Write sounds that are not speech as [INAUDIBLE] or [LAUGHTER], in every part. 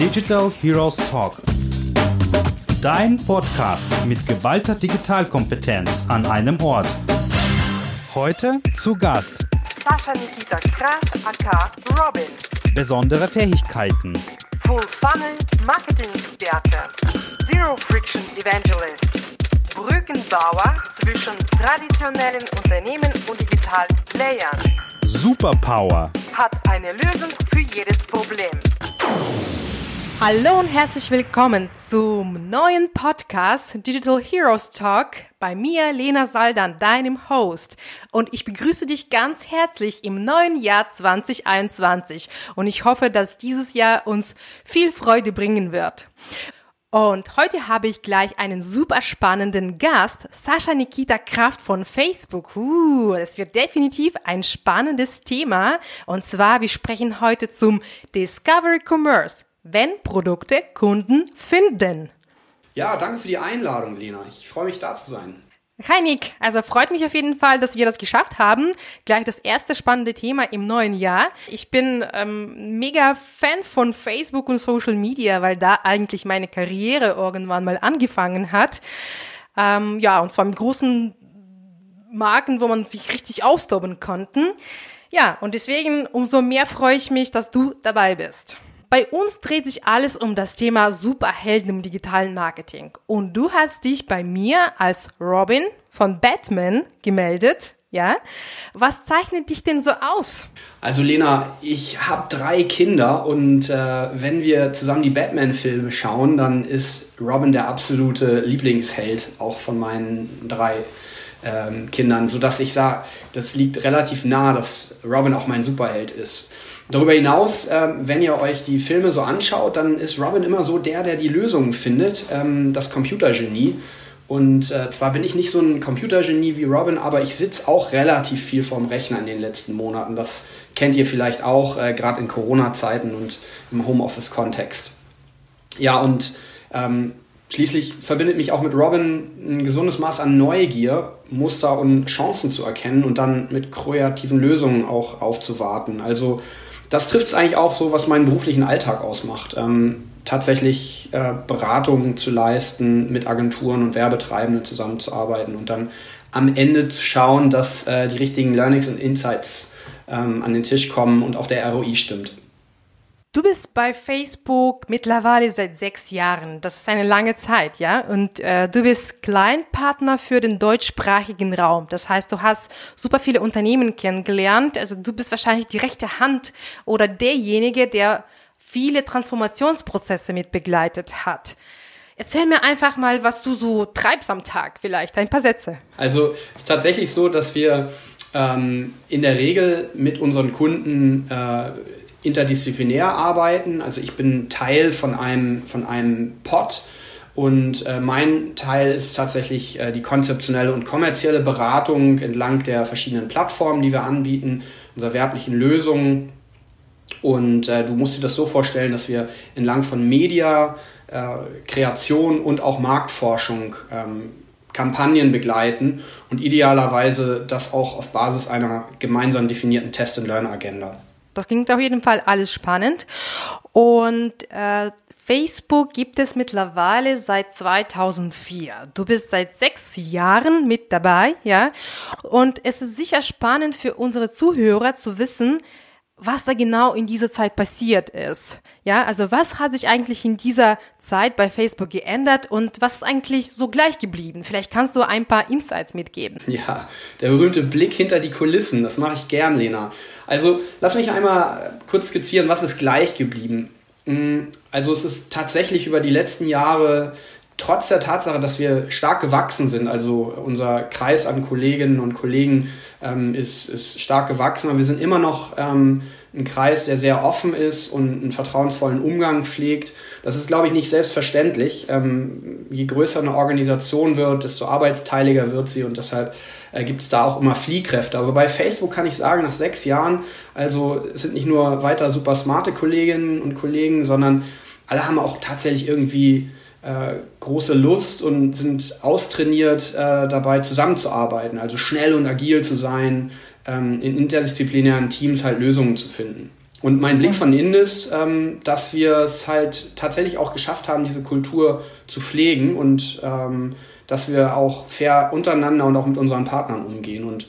Digital Heroes Talk. Dein Podcast mit geballter Digitalkompetenz an einem Ort. Heute zu Gast Sascha Nikita Kraft aka Robin. besondere Fähigkeiten, Full Funnel Marketing Experte. Zero Friction Evangelist. Brückenbauer zwischen traditionellen Unternehmen und digitalen Playern. Superpower, Hat eine Lösung für jedes Problem. Hallo und herzlich willkommen zum neuen Podcast Digital Heroes Talk bei mir, Lena Saldan, deinem Host. Und ich begrüße dich ganz herzlich im neuen Jahr 2021. Und ich hoffe, dass dieses Jahr uns viel Freude bringen wird. Und heute habe ich gleich einen super spannenden Gast, Sascha Nikita Kraft von Facebook. Uh, es wird definitiv ein spannendes Thema. Und zwar, wir sprechen heute zum Discovery Commerce, wenn Produkte Kunden finden. Ja, danke für die Einladung, Lena. Ich freue mich, da zu sein. Hi Nick, also freut mich auf jeden Fall, dass wir das geschafft haben. Gleich das erste spannende Thema im neuen Jahr. Ich bin ähm, mega Fan von Facebook und Social Media, weil da eigentlich meine Karriere irgendwann mal angefangen hat. Ähm, ja, und zwar mit großen Marken, wo man sich richtig austoben konnten. Ja, und deswegen umso mehr freue ich mich, dass du dabei bist. Bei uns dreht sich alles um das Thema Superhelden im digitalen Marketing. Und du hast dich bei mir als Robin von Batman gemeldet. Ja? Was zeichnet dich denn so aus? Also Lena, ich habe drei Kinder und äh, wenn wir zusammen die Batman-Filme schauen, dann ist Robin der absolute Lieblingsheld, auch von meinen drei ähm, Kindern, sodass ich sage, das liegt relativ nah, dass Robin auch mein Superheld ist. Darüber hinaus, ähm, wenn ihr euch die Filme so anschaut, dann ist Robin immer so der, der die Lösungen findet, ähm, das Computergenie. Und äh, zwar bin ich nicht so ein Computergenie wie Robin, aber ich sitze auch relativ viel vorm Rechner in den letzten Monaten. Das kennt ihr vielleicht auch, äh, gerade in Corona-Zeiten und im Homeoffice-Kontext. Ja, und ähm, schließlich verbindet mich auch mit Robin ein gesundes Maß an Neugier, Muster und Chancen zu erkennen und dann mit kreativen Lösungen auch aufzuwarten. Also das trifft es eigentlich auch so, was meinen beruflichen Alltag ausmacht. Ähm, tatsächlich äh, Beratungen zu leisten, mit Agenturen und Werbetreibenden zusammenzuarbeiten und dann am Ende zu schauen, dass äh, die richtigen Learnings und Insights ähm, an den Tisch kommen und auch der ROI stimmt. Du bist bei Facebook mittlerweile seit sechs Jahren. Das ist eine lange Zeit, ja? Und äh, du bist Kleinpartner für den deutschsprachigen Raum. Das heißt, du hast super viele Unternehmen kennengelernt. Also du bist wahrscheinlich die rechte Hand oder derjenige, der viele Transformationsprozesse mit begleitet hat. Erzähl mir einfach mal, was du so treibst am Tag, vielleicht ein paar Sätze. Also es ist tatsächlich so, dass wir ähm, in der Regel mit unseren Kunden äh, interdisziplinär arbeiten. Also ich bin Teil von einem, von einem Pod und äh, mein Teil ist tatsächlich äh, die konzeptionelle und kommerzielle Beratung entlang der verschiedenen Plattformen, die wir anbieten, unserer werblichen Lösungen. Und äh, du musst dir das so vorstellen, dass wir entlang von Media, äh, Kreation und auch Marktforschung ähm, Kampagnen begleiten und idealerweise das auch auf Basis einer gemeinsam definierten Test-and-Learn-Agenda. Das klingt auf jeden Fall alles spannend. Und äh, Facebook gibt es mittlerweile seit 2004. Du bist seit sechs Jahren mit dabei, ja. Und es ist sicher spannend für unsere Zuhörer zu wissen, was da genau in dieser Zeit passiert ist. Ja, also was hat sich eigentlich in dieser Zeit bei Facebook geändert und was ist eigentlich so gleich geblieben? Vielleicht kannst du ein paar Insights mitgeben. [LAUGHS] Ja, der berühmte Blick hinter die Kulissen, das mache ich gern, Lena. Also lass mich einmal kurz skizzieren, was ist gleich geblieben. Also es ist tatsächlich über die letzten Jahre trotz der Tatsache, dass wir stark gewachsen sind, also unser Kreis an Kolleginnen und Kollegen ähm, ist, ist stark gewachsen, aber wir sind immer noch ähm, ein Kreis, der sehr offen ist und einen vertrauensvollen Umgang pflegt. Das ist, glaube ich, nicht selbstverständlich. Ähm, je größer eine Organisation wird, desto arbeitsteiliger wird sie und deshalb äh, gibt es da auch immer Fliehkräfte. Aber bei Facebook kann ich sagen, nach sechs Jahren, also es sind nicht nur weiter super smarte Kolleginnen und Kollegen, sondern alle haben auch tatsächlich irgendwie äh, große Lust und sind austrainiert äh, dabei zusammenzuarbeiten, also schnell und agil zu sein, ähm, in interdisziplinären Teams halt Lösungen zu finden. und mein Blick von innen ist, ähm, dass wir es halt tatsächlich auch geschafft haben, diese Kultur zu pflegen und ähm, dass wir auch fair untereinander und auch mit unseren Partnern umgehen. Und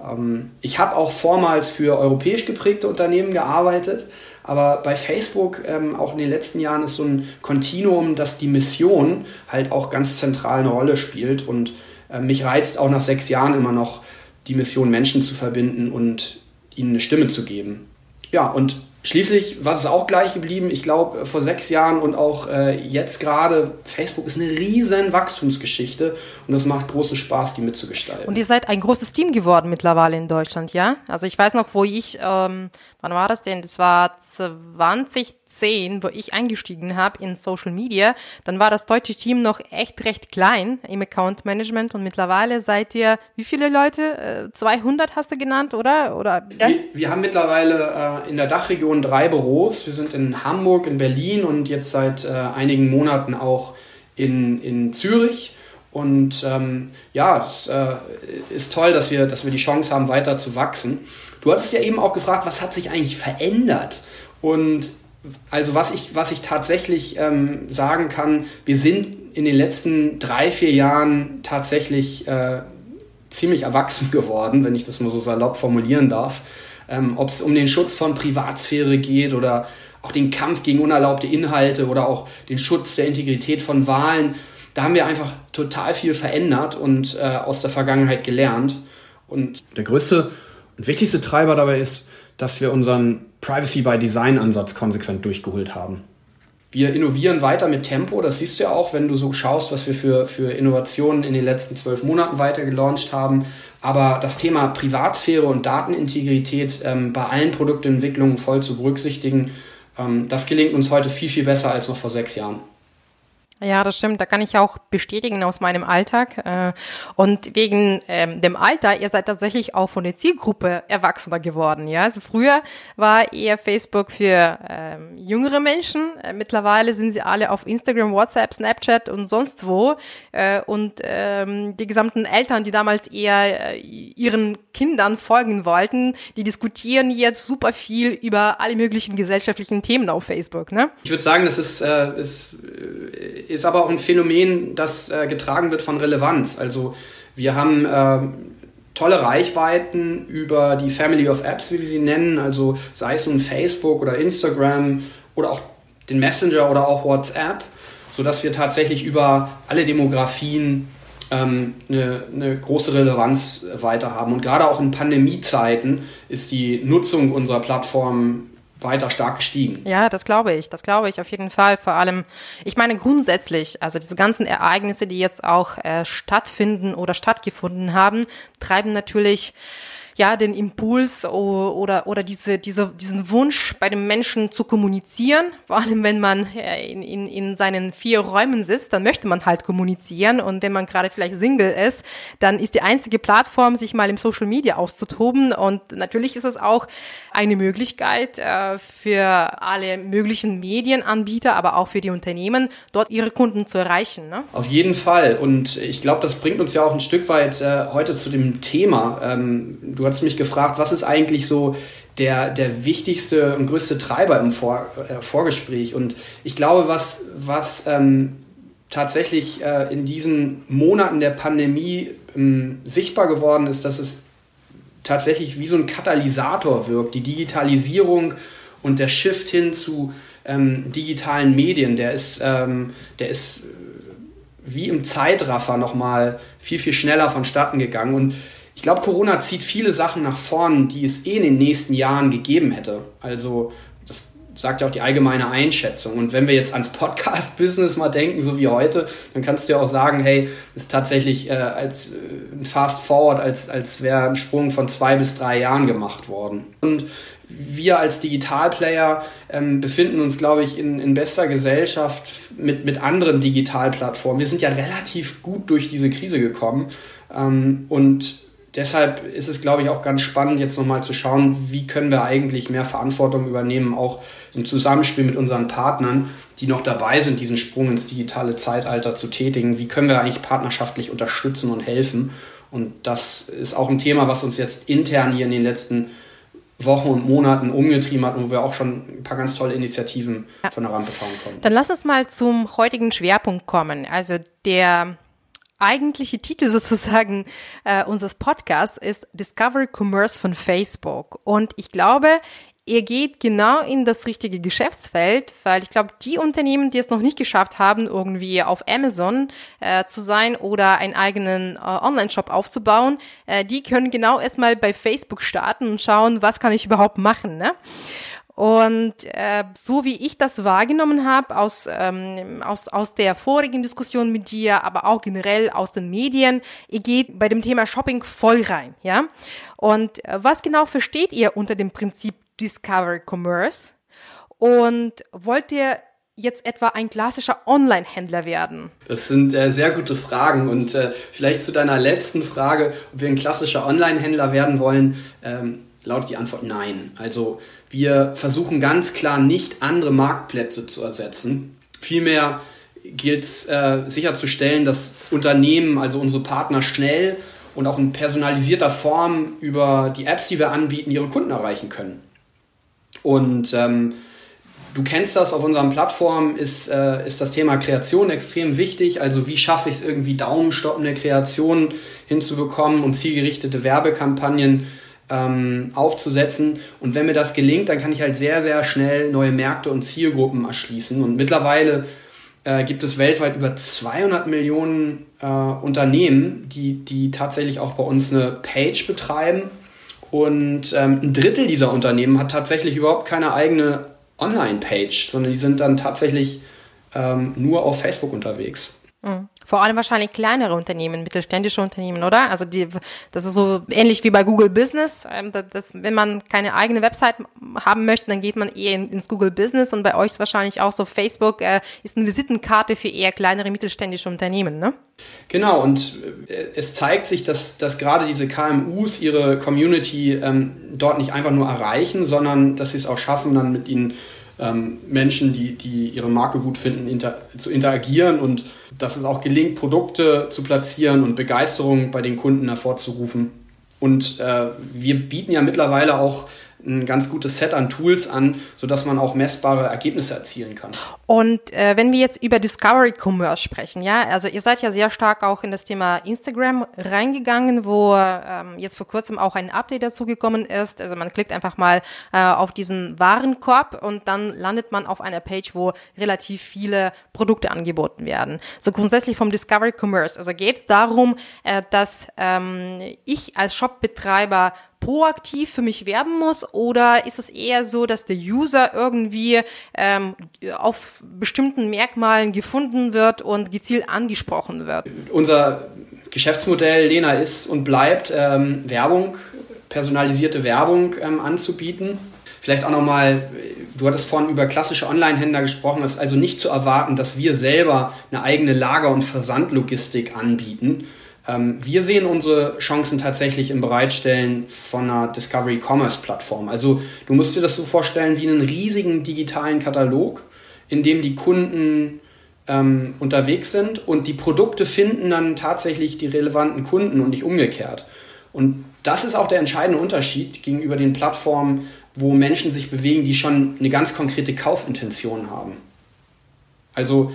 ähm, ich habe auch vormals für europäisch geprägte Unternehmen gearbeitet, aber bei Facebook ähm, auch in den letzten Jahren ist so ein Kontinuum, dass die Mission halt auch ganz zentral eine Rolle spielt. Und äh, mich reizt auch nach sechs Jahren immer noch die Mission, Menschen zu verbinden und ihnen eine Stimme zu geben. Ja, und Schließlich, was ist auch gleich geblieben? Ich glaube, vor sechs Jahren und auch äh, jetzt gerade, Facebook ist eine riesen Wachstumsgeschichte und es macht großen Spaß, die mitzugestalten. Und ihr seid ein großes Team geworden mittlerweile in Deutschland, ja? Also ich weiß noch, wo ich, ähm, wann war das denn? Das war 2010, wo ich eingestiegen habe in Social Media. Dann war das deutsche Team noch echt recht klein im Account Management und mittlerweile seid ihr, wie viele Leute? Äh, 200 hast du genannt, oder? oder ja? wir, wir haben mittlerweile äh, in der Dachregion drei Büros. Wir sind in Hamburg, in Berlin und jetzt seit äh, einigen Monaten auch in, in Zürich. Und ähm, ja, es äh, ist toll, dass wir, dass wir die Chance haben, weiter zu wachsen. Du hattest ja eben auch gefragt, was hat sich eigentlich verändert? Und also was ich, was ich tatsächlich ähm, sagen kann, wir sind in den letzten drei, vier Jahren tatsächlich äh, ziemlich erwachsen [LAUGHS] geworden, wenn ich das mal so salopp formulieren darf. Ähm, Ob es um den Schutz von Privatsphäre geht oder auch den Kampf gegen unerlaubte Inhalte oder auch den Schutz der Integrität von Wahlen da haben wir einfach total viel verändert und äh, aus der Vergangenheit gelernt. Und der größte und wichtigste Treiber dabei ist, dass wir unseren Privacy by Design Ansatz konsequent durchgeholt haben. Wir innovieren weiter mit Tempo. Das siehst du ja auch, wenn du so schaust, was wir für, für Innovationen in den letzten zwölf Monaten weiter gelauncht haben. Aber das Thema Privatsphäre und Datenintegrität ähm, bei allen Produktentwicklungen voll zu berücksichtigen, ähm, das gelingt uns heute viel, viel besser als noch vor sechs Jahren. Ja, das stimmt. Da kann ich auch bestätigen aus meinem Alltag. Äh, und wegen ähm, dem Alter, ihr seid tatsächlich auch von der Zielgruppe erwachsener geworden. Ja, also früher war eher Facebook für ähm, jüngere Menschen. Äh, mittlerweile sind sie alle auf Instagram, WhatsApp, Snapchat und sonst wo. Äh, und ähm, die gesamten Eltern, die damals eher ihren Kindern folgen wollten, die diskutieren jetzt super viel über alle möglichen gesellschaftlichen Themen auf Facebook. Ne? Ich würde sagen, das ist, äh, ist ist aber auch ein Phänomen, das äh, getragen wird von Relevanz. Also wir haben äh, tolle Reichweiten über die Family of Apps, wie wir sie nennen, also sei es nun Facebook oder Instagram oder auch den Messenger oder auch WhatsApp, sodass wir tatsächlich über alle Demografien ähm, eine, eine große Relevanz weiter haben. Und gerade auch in Pandemiezeiten ist die Nutzung unserer Plattform weiter stark gestiegen. Ja, das glaube ich. Das glaube ich auf jeden Fall. Vor allem, ich meine grundsätzlich, also diese ganzen Ereignisse, die jetzt auch äh, stattfinden oder stattgefunden haben, treiben natürlich ja den Impuls oder oder diese, diese diesen Wunsch bei dem Menschen zu kommunizieren. Vor allem wenn man äh, in, in, in seinen vier Räumen sitzt, dann möchte man halt kommunizieren und wenn man gerade vielleicht Single ist, dann ist die einzige Plattform, sich mal im Social Media auszutoben und natürlich ist es auch eine Möglichkeit äh, für alle möglichen Medienanbieter, aber auch für die Unternehmen, dort ihre Kunden zu erreichen. Ne? Auf jeden Fall und ich glaube, das bringt uns ja auch ein Stück weit äh, heute zu dem Thema. Ähm, du hattest mich gefragt, was ist eigentlich so der, der wichtigste und größte Treiber im Vor, äh, Vorgespräch. Und ich glaube, was, was ähm, tatsächlich in diesen Monaten der Pandemie ähm, sichtbar geworden ist, dass es tatsächlich wie so ein Katalysator wirkt. Die Digitalisierung und der Shift hin zu ähm, digitalen Medien, der ist, ähm, der ist äh, wie im Zeitraffer nochmal viel, viel schneller vonstatten gegangen. Und ich glaube, Corona zieht viele Sachen nach vorn, die es eh in den nächsten Jahren gegeben hätte. Also sagt ja auch die allgemeine Einschätzung. Und wenn wir jetzt ans Podcast-Business mal denken, so wie heute, dann kannst du ja auch sagen, hey, ist tatsächlich äh, als äh, ein Fast Forward, als, als wäre ein Sprung von zwei bis drei Jahren gemacht worden. Und wir als Digitalplayer ähm, befinden uns, glaube ich, in, in bester Gesellschaft mit, mit anderen Digitalplattformen. Wir sind ja relativ gut durch diese Krise gekommen. Ähm, und deshalb ist es, glaube ich, auch ganz spannend, jetzt nochmal zu schauen, wie können wir eigentlich mehr Verantwortung übernehmen, auch im Zusammenspiel mit unseren Partnern, die noch dabei sind, diesen Sprung ins digitale Zeitalter zu tätigen. Wie können wir eigentlich partnerschaftlich unterstützen und helfen? Und das ist auch ein Thema, was uns jetzt intern hier in den letzten Wochen und Monaten umgetrieben hat und wo wir auch schon ein paar ganz tolle Initiativen ja. von der Rampe fahren konnten. Dann lass uns mal zum heutigen Schwerpunkt kommen. Also der eigentliche Titel sozusagen äh, unseres Podcasts ist Discover Commerce von Facebook. Und ich glaube, ihr geht genau in das richtige Geschäftsfeld, weil ich glaube, die Unternehmen, die es noch nicht geschafft haben, irgendwie auf Amazon äh, zu sein oder einen eigenen äh, Online-Shop aufzubauen, äh, die können genau erstmal bei Facebook starten und schauen, was kann ich überhaupt machen. Ne? Und äh, so wie ich das wahrgenommen habe aus, ähm, aus, aus der vorigen Diskussion mit dir, aber auch generell aus den Medien, ihr geht bei dem Thema Shopping voll rein, ja. Und äh, was genau versteht ihr unter dem Prinzip Discover Commerce? Und wollt ihr jetzt etwa ein klassischer Online-Händler werden? Das sind äh, sehr gute Fragen und äh, vielleicht zu deiner letzten Frage, ob wir ein klassischer Online-Händler werden wollen, ähm, lautet die Antwort nein. Also wir versuchen ganz klar nicht andere Marktplätze zu ersetzen. Vielmehr gilt es äh, sicherzustellen, dass Unternehmen, also unsere Partner, schnell und auch in personalisierter Form über die Apps, die wir anbieten, ihre Kunden erreichen können. Und ähm, du kennst das auf unseren Plattformen, ist, äh, ist das Thema Kreation extrem wichtig. Also wie schaffe ich es irgendwie daumenstoppende Kreation hinzubekommen und zielgerichtete Werbekampagnen ähm, aufzusetzen. Und wenn mir das gelingt, dann kann ich halt sehr, sehr schnell neue Märkte und Zielgruppen erschließen. Und mittlerweile äh, gibt es weltweit über 200 Millionen äh, Unternehmen, die, die tatsächlich auch bei uns eine Page betreiben und ähm, ein Drittel dieser Unternehmen hat tatsächlich überhaupt keine eigene Online-Page, sondern die sind dann tatsächlich ähm, nur auf Facebook unterwegs. Vor allem wahrscheinlich kleinere Unternehmen, mittelständische Unternehmen, oder? Also die, das ist so ähnlich wie bei Google Business. Ähm, das, das, wenn man keine eigene Website haben möchte, dann geht man eher in, ins Google Business und bei euch ist wahrscheinlich auch so Facebook äh, ist eine Visitenkarte für eher kleinere mittelständische Unternehmen, ne? Genau, und äh, es zeigt sich, dass, dass gerade diese KMUs ihre Community ähm, dort nicht einfach nur erreichen, sondern dass sie es auch schaffen, dann mit ihnen ähm, Menschen, die, die ihre Marke gut finden, inter zu interagieren und dass es auch gelingt, Produkte zu platzieren und Begeisterung bei den Kunden hervorzurufen. Und äh, wir bieten ja mittlerweile auch ein ganz gutes Set an Tools an, sodass man auch messbare Ergebnisse erzielen kann. Und äh, wenn wir jetzt über Discovery Commerce sprechen, ja, also ihr seid ja sehr stark auch in das Thema Instagram reingegangen, wo ähm, jetzt vor kurzem auch ein Update dazu gekommen ist. Also man klickt einfach mal äh, auf diesen Warenkorb und dann landet man auf einer Page, wo relativ viele Produkte angeboten werden. So grundsätzlich vom Discovery Commerce. Also geht es darum, äh, dass ähm, ich als Shopbetreiber proaktiv für mich werben muss oder ist es eher so, dass der User irgendwie ähm, auf bestimmten Merkmalen gefunden wird und gezielt angesprochen wird? Unser Geschäftsmodell, Lena, ist und bleibt ähm, Werbung, personalisierte Werbung ähm, anzubieten. Vielleicht auch nochmal, du hattest vorhin über klassische Online-Händler gesprochen, es ist also nicht zu erwarten, dass wir selber eine eigene Lager- und Versandlogistik anbieten, wir sehen unsere Chancen tatsächlich im Bereitstellen von einer Discovery Commerce Plattform. Also du musst dir das so vorstellen wie einen riesigen digitalen Katalog, in dem die Kunden ähm, unterwegs sind und die Produkte finden dann tatsächlich die relevanten Kunden und nicht umgekehrt. Und das ist auch der entscheidende Unterschied gegenüber den Plattformen, wo Menschen sich bewegen, die schon eine ganz konkrete Kaufintention haben. Also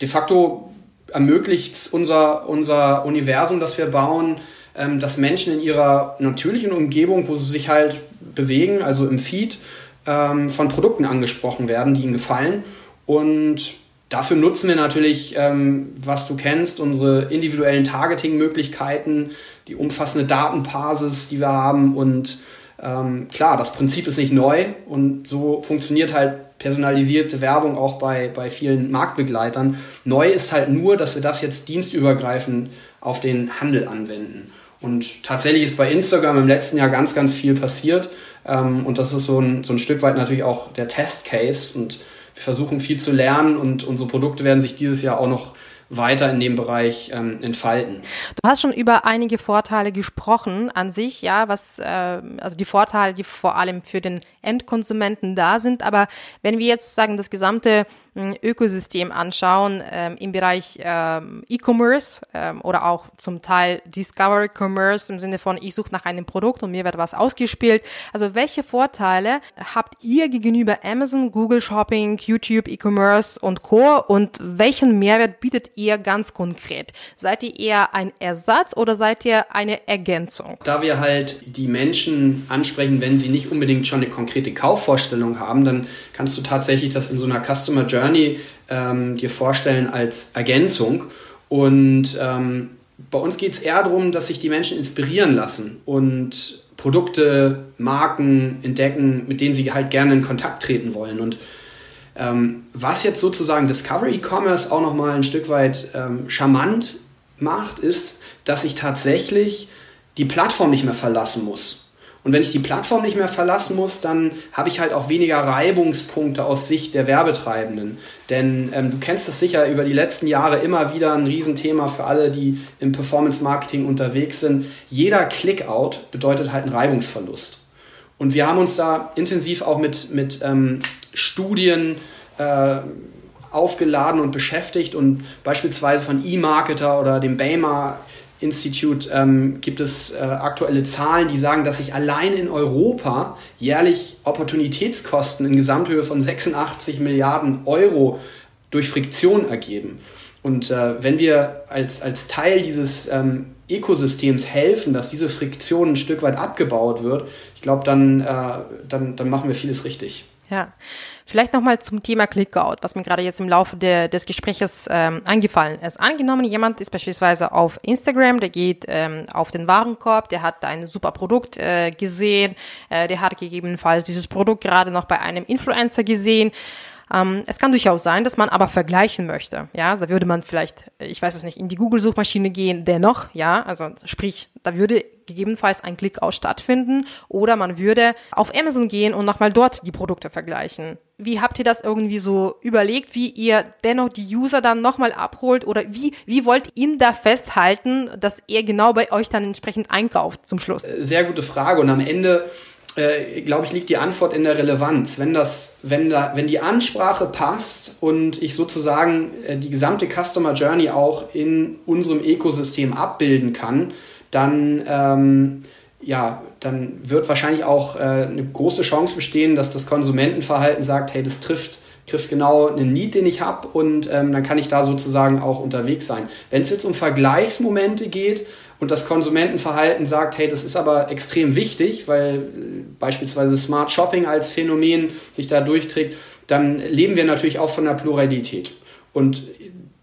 de facto ermöglicht unser, unser Universum, das wir bauen, ähm, dass Menschen in ihrer natürlichen Umgebung, wo sie sich halt bewegen, also im Feed, ähm, von Produkten angesprochen werden, die ihnen gefallen. Und dafür nutzen wir natürlich, ähm, was du kennst, unsere individuellen Targeting-Möglichkeiten, die umfassende Datenbasis, die wir haben. Und ähm, klar, das Prinzip ist nicht neu und so funktioniert halt personalisierte Werbung auch bei, bei vielen Marktbegleitern. Neu ist halt nur, dass wir das jetzt dienstübergreifend auf den Handel anwenden. Und tatsächlich ist bei Instagram im letzten Jahr ganz, ganz viel passiert. Ähm, und das ist so ein, so ein Stück weit natürlich auch der Testcase. Und wir versuchen viel zu lernen und unsere Produkte werden sich dieses Jahr auch noch weiter in dem Bereich ähm, entfalten. Du hast schon über einige Vorteile gesprochen an sich, ja, was äh, also die Vorteile, die vor allem für den Endkonsumenten da sind. Aber wenn wir jetzt sagen das gesamte Ökosystem anschauen ähm, im Bereich ähm, E-Commerce ähm, oder auch zum Teil Discovery Commerce im Sinne von ich suche nach einem Produkt und mir wird was ausgespielt. Also welche Vorteile habt ihr gegenüber Amazon, Google Shopping, YouTube, E-Commerce und Co. und welchen Mehrwert bietet ihr ganz konkret? Seid ihr eher ein Ersatz oder seid ihr eine Ergänzung? Da wir halt die Menschen ansprechen, wenn sie nicht unbedingt schon eine konkrete Kaufvorstellung haben, dann kannst du tatsächlich das in so einer Customer Journey ähm, dir vorstellen als Ergänzung. Und ähm, bei uns geht es eher darum, dass sich die Menschen inspirieren lassen und Produkte, Marken entdecken, mit denen sie halt gerne in Kontakt treten wollen. Und ähm, was jetzt sozusagen Discovery E-Commerce auch nochmal ein Stück weit ähm, charmant macht, ist, dass ich tatsächlich die Plattform nicht mehr verlassen muss. Und wenn ich die Plattform nicht mehr verlassen muss, dann habe ich halt auch weniger Reibungspunkte aus Sicht der Werbetreibenden. Denn ähm, du kennst es sicher über die letzten Jahre immer wieder ein Riesenthema für alle, die im Performance Marketing unterwegs sind. Jeder Clickout bedeutet halt einen Reibungsverlust. Und wir haben uns da intensiv auch mit, mit ähm, Studien äh, aufgeladen und beschäftigt und beispielsweise von eMarketer oder dem Baymar Institute ähm, gibt es äh, aktuelle Zahlen, die sagen, dass sich allein in Europa jährlich Opportunitätskosten in Gesamthöhe von 86 Milliarden Euro durch Friktion ergeben. Und äh, wenn wir als, als Teil dieses ähm, Ökosystems helfen, dass diese Friktion ein Stück weit abgebaut wird, ich glaube, dann, äh, dann, dann machen wir vieles richtig. Ja, vielleicht nochmal zum Thema Clickout, was mir gerade jetzt im Laufe der, des Gespräches ähm, eingefallen ist. Angenommen, jemand ist beispielsweise auf Instagram, der geht ähm, auf den Warenkorb, der hat ein super Produkt äh, gesehen, äh, der hat gegebenenfalls dieses Produkt gerade noch bei einem Influencer gesehen ähm, es kann durchaus sein, dass man aber vergleichen möchte. Ja, da würde man vielleicht, ich weiß es nicht, in die Google-Suchmaschine gehen, dennoch, ja, also sprich, da würde gegebenenfalls ein Klick aus stattfinden oder man würde auf Amazon gehen und nochmal dort die Produkte vergleichen. Wie habt ihr das irgendwie so überlegt, wie ihr dennoch die User dann nochmal abholt oder wie, wie wollt ihr da festhalten, dass er genau bei euch dann entsprechend einkauft zum Schluss? Sehr gute Frage und am Ende äh, glaube ich, liegt die Antwort in der Relevanz. Wenn, das, wenn, da, wenn die Ansprache passt und ich sozusagen äh, die gesamte Customer Journey auch in unserem Ökosystem abbilden kann, dann, ähm, ja, dann wird wahrscheinlich auch äh, eine große Chance bestehen, dass das Konsumentenverhalten sagt, hey, das trifft trifft genau einen Need, den ich habe und ähm, dann kann ich da sozusagen auch unterwegs sein. Wenn es jetzt um Vergleichsmomente geht und das Konsumentenverhalten sagt, hey, das ist aber extrem wichtig, weil äh, beispielsweise Smart Shopping als Phänomen sich da durchträgt, dann leben wir natürlich auch von der Pluralität. Und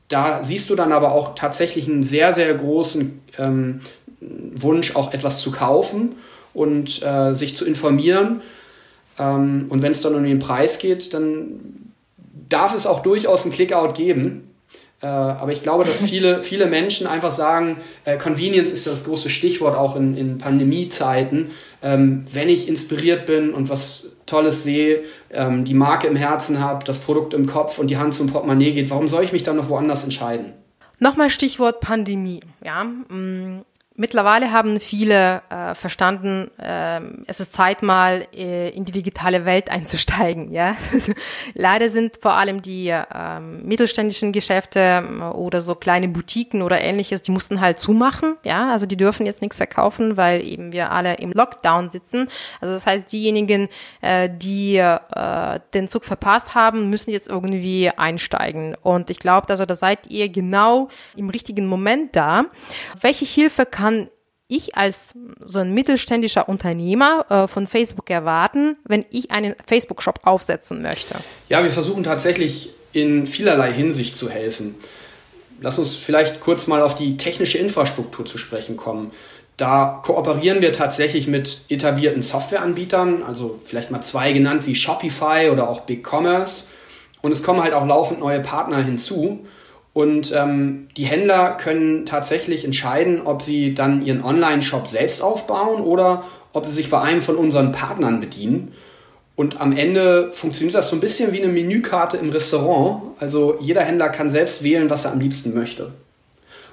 da siehst du dann aber auch tatsächlich einen sehr, sehr großen ähm, Wunsch, auch etwas zu kaufen und äh, sich zu informieren. Ähm, und wenn es dann um den Preis geht, dann darf es auch durchaus einen Clickout geben. Äh, aber ich glaube, dass viele, [LAUGHS] viele Menschen einfach sagen, äh, Convenience ist das große Stichwort auch in, in Pandemiezeiten. Ähm, wenn ich inspiriert bin und was Tolles sehe, ähm, die Marke im Herzen habe, das Produkt im Kopf und die Hand zum Portemonnaie geht, warum soll ich mich dann noch woanders entscheiden? Nochmal Stichwort Pandemie. Ja, mm, Mittlerweile haben viele äh, verstanden, äh, es ist Zeit mal äh, in die digitale Welt [LAUGHS] einzusteigen. Ja, leider sind vor allem die äh, mittelständischen Geschäfte äh, oder so kleine Boutiquen oder ähnliches, die mussten halt zumachen. Ja, also die dürfen jetzt nichts verkaufen, weil eben wir alle im Lockdown sitzen. Also das heißt, diejenigen, äh, die äh, den Zug verpasst haben, müssen jetzt irgendwie einsteigen. Und ich glaube, also da seid ihr genau im richtigen Moment da. Welche Hilfe kann kann ich als so ein mittelständischer Unternehmer äh, von Facebook erwarten, wenn ich einen Facebook-Shop aufsetzen möchte? Ja, wir versuchen tatsächlich in vielerlei Hinsicht zu helfen. Lass uns vielleicht kurz mal auf die technische Infrastruktur zu sprechen kommen. Da kooperieren wir tatsächlich mit etablierten Softwareanbietern, also vielleicht mal zwei genannt wie Shopify oder auch BigCommerce. Und es kommen halt auch laufend neue Partner hinzu. Und ähm, die Händler können tatsächlich entscheiden, ob sie dann ihren Online-Shop selbst aufbauen oder ob sie sich bei einem von unseren Partnern bedienen. Und am Ende funktioniert das so ein bisschen wie eine Menükarte im Restaurant. Also jeder Händler kann selbst wählen, was er am liebsten möchte.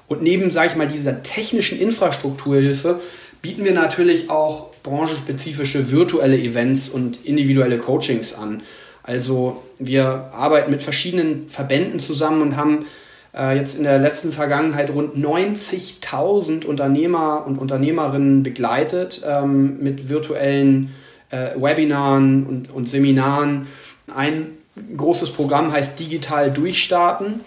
Und neben, sage ich mal, dieser technischen Infrastrukturhilfe bieten wir natürlich auch branchenspezifische virtuelle Events und individuelle Coachings an. Also wir arbeiten mit verschiedenen Verbänden zusammen und haben äh, jetzt in der letzten Vergangenheit rund 90.000 Unternehmer und Unternehmerinnen begleitet ähm, mit virtuellen äh, Webinaren und, und Seminaren. Ein großes Programm heißt Digital Durchstarten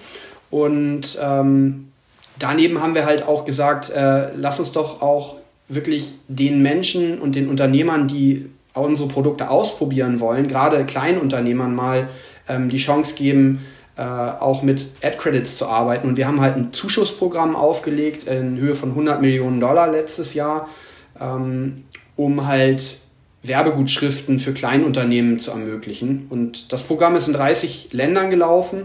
und ähm, daneben haben wir halt auch gesagt, äh, lass uns doch auch wirklich den Menschen und den Unternehmern, die unsere Produkte ausprobieren wollen, gerade Kleinunternehmern mal ähm, die Chance geben, äh, auch mit Ad-Credits zu arbeiten. Und wir haben halt ein Zuschussprogramm aufgelegt in Höhe von 100 Millionen Dollar letztes Jahr, ähm, um halt Werbegutschriften für Kleinunternehmen zu ermöglichen. Und das Programm ist in 30 Ländern gelaufen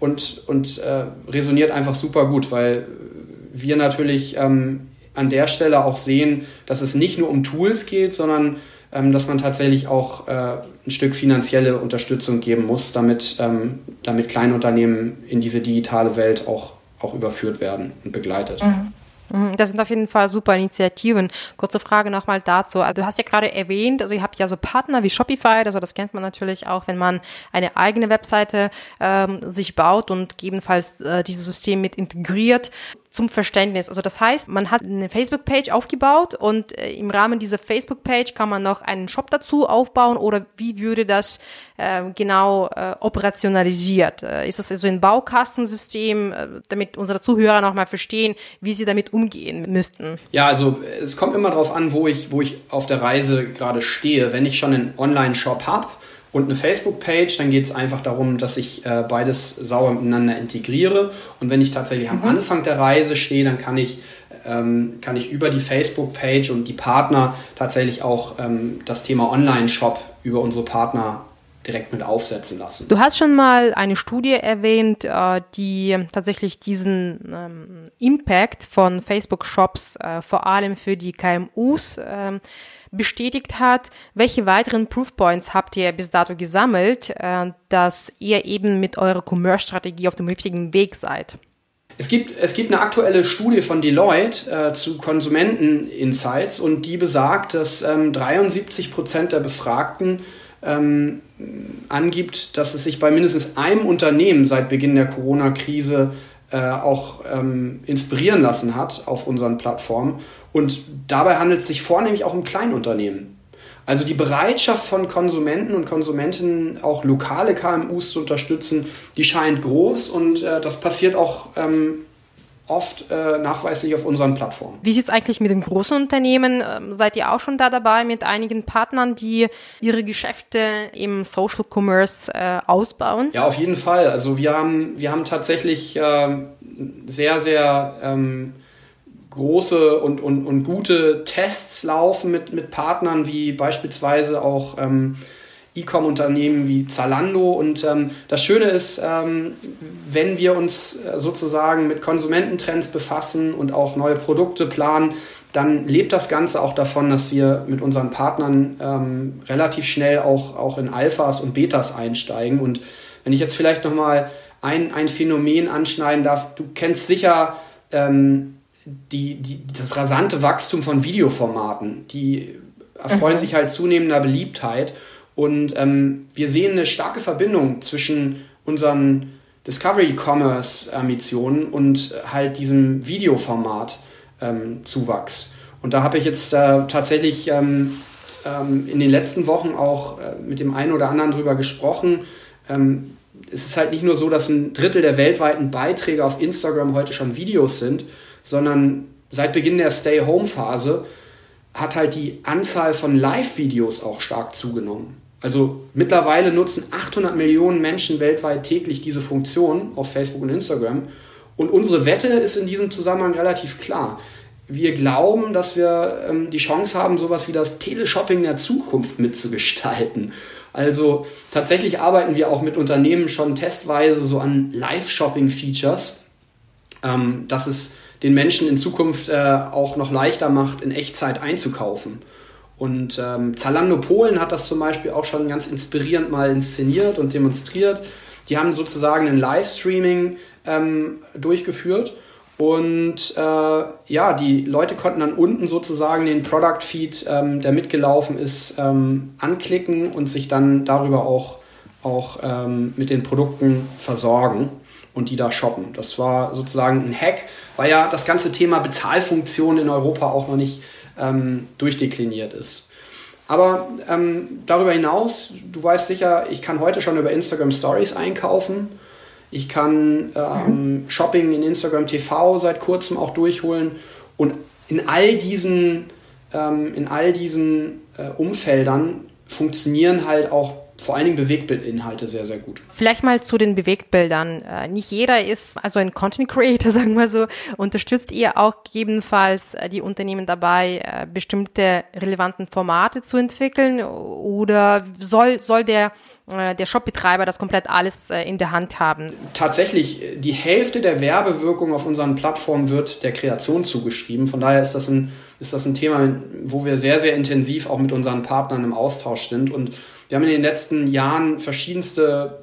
und, und äh, resoniert einfach super gut, weil wir natürlich ähm, an der Stelle auch sehen, dass es nicht nur um Tools geht, sondern dass man tatsächlich auch äh, ein Stück finanzielle Unterstützung geben muss, damit, ähm, damit Kleinunternehmen in diese digitale Welt auch, auch überführt werden und begleitet. Mhm. Mhm, das sind auf jeden Fall super Initiativen. Kurze Frage nochmal dazu. Also du hast ja gerade erwähnt, also ihr habt ja so Partner wie Shopify, also das kennt man natürlich auch, wenn man eine eigene Webseite ähm, sich baut und gegebenenfalls äh, dieses System mit integriert zum Verständnis. Also das heißt, man hat eine Facebook-Page aufgebaut und äh, im Rahmen dieser Facebook-Page kann man noch einen Shop dazu aufbauen oder wie würde das äh, genau äh, operationalisiert? Äh, ist das so ein Baukastensystem, äh, damit unsere Zuhörer nochmal verstehen, wie sie damit umgehen müssten? Ja, also es kommt immer darauf an, wo ich, wo ich auf der Reise gerade stehe. Wenn ich schon einen Online-Shop habe, und eine Facebook-Page, dann geht es einfach darum, dass ich äh, beides sauber miteinander integriere. Und wenn ich tatsächlich mhm. am Anfang der Reise stehe, dann kann ich, ähm, kann ich über die Facebook-Page und die Partner tatsächlich auch ähm, das Thema Online-Shop über unsere Partner direkt mit aufsetzen lassen. Du hast schon mal eine Studie erwähnt, äh, die tatsächlich diesen ähm, Impact von Facebook-Shops äh, vor allem für die KMUs ähm, bestätigt hat. Welche weiteren Proofpoints habt ihr bis dato gesammelt, äh, dass ihr eben mit eurer Commerce-Strategie auf dem richtigen Weg seid? Es gibt, es gibt eine aktuelle Studie von Deloitte äh, zu Konsumenteninsights und die besagt, dass ähm, 73 Prozent der Befragten ähm, angibt, dass es sich bei mindestens einem Unternehmen seit Beginn der Corona-Krise äh, auch ähm, inspirieren lassen hat auf unseren Plattformen. Und dabei handelt es sich vornehmlich auch um Kleinunternehmen. Also die Bereitschaft von Konsumenten und Konsumentinnen, auch lokale KMUs zu unterstützen, die scheint groß und äh, das passiert auch ähm, oft äh, nachweislich auf unseren Plattformen. Wie sieht es eigentlich mit den großen Unternehmen? Ähm, seid ihr auch schon da dabei mit einigen Partnern, die ihre Geschäfte im Social Commerce äh, ausbauen? Ja, auf jeden Fall. Also wir haben, wir haben tatsächlich äh, sehr, sehr ähm, große und, und, und gute Tests laufen mit, mit Partnern wie beispielsweise auch ähm, E-Com-Unternehmen wie Zalando. Und ähm, das Schöne ist, ähm, wenn wir uns äh, sozusagen mit Konsumententrends befassen und auch neue Produkte planen, dann lebt das Ganze auch davon, dass wir mit unseren Partnern ähm, relativ schnell auch, auch in Alphas und Betas einsteigen. Und wenn ich jetzt vielleicht nochmal ein, ein Phänomen anschneiden darf, du kennst sicher ähm, die, die, das rasante Wachstum von Videoformaten. Die erfreuen mhm. sich halt zunehmender Beliebtheit. Und ähm, wir sehen eine starke Verbindung zwischen unseren Discovery Commerce Ambitionen und halt diesem Videoformat ähm, Zuwachs. Und da habe ich jetzt äh, tatsächlich ähm, ähm, in den letzten Wochen auch äh, mit dem einen oder anderen drüber gesprochen. Ähm, es ist halt nicht nur so, dass ein Drittel der weltweiten Beiträge auf Instagram heute schon Videos sind, sondern seit Beginn der Stay-Home-Phase hat halt die Anzahl von Live-Videos auch stark zugenommen. Also mittlerweile nutzen 800 Millionen Menschen weltweit täglich diese Funktion auf Facebook und Instagram. Und unsere Wette ist in diesem Zusammenhang relativ klar. Wir glauben, dass wir ähm, die Chance haben, sowas wie das Teleshopping der Zukunft mitzugestalten. Also tatsächlich arbeiten wir auch mit Unternehmen schon testweise so an Live-Shopping-Features, ähm, dass es den Menschen in Zukunft äh, auch noch leichter macht, in Echtzeit einzukaufen. Und ähm, Zalando Polen hat das zum Beispiel auch schon ganz inspirierend mal inszeniert und demonstriert. Die haben sozusagen ein Livestreaming ähm, durchgeführt und äh, ja, die Leute konnten dann unten sozusagen den Product Feed, ähm, der mitgelaufen ist, ähm, anklicken und sich dann darüber auch, auch ähm, mit den Produkten versorgen und die da shoppen. Das war sozusagen ein Hack, weil ja das ganze Thema Bezahlfunktion in Europa auch noch nicht ähm, durchdekliniert ist. Aber ähm, darüber hinaus, du weißt sicher, ich kann heute schon über Instagram Stories einkaufen. Ich kann ähm, Shopping in Instagram TV seit kurzem auch durchholen. Und in all diesen, ähm, in all diesen äh, Umfeldern funktionieren halt auch vor allen Dingen Bewegtbildinhalte sehr, sehr gut. Vielleicht mal zu den Bewegtbildern. Äh, nicht jeder ist also ein Content Creator, [LAUGHS] sagen wir so. Unterstützt ihr auch gegebenenfalls äh, die Unternehmen dabei, äh, bestimmte relevanten Formate zu entwickeln? Oder soll, soll der, der Shopbetreiber das komplett alles in der Hand haben? Tatsächlich, die Hälfte der Werbewirkung auf unseren Plattformen wird der Kreation zugeschrieben. Von daher ist das ein, ist das ein Thema, wo wir sehr, sehr intensiv auch mit unseren Partnern im Austausch sind und wir haben in den letzten Jahren verschiedenste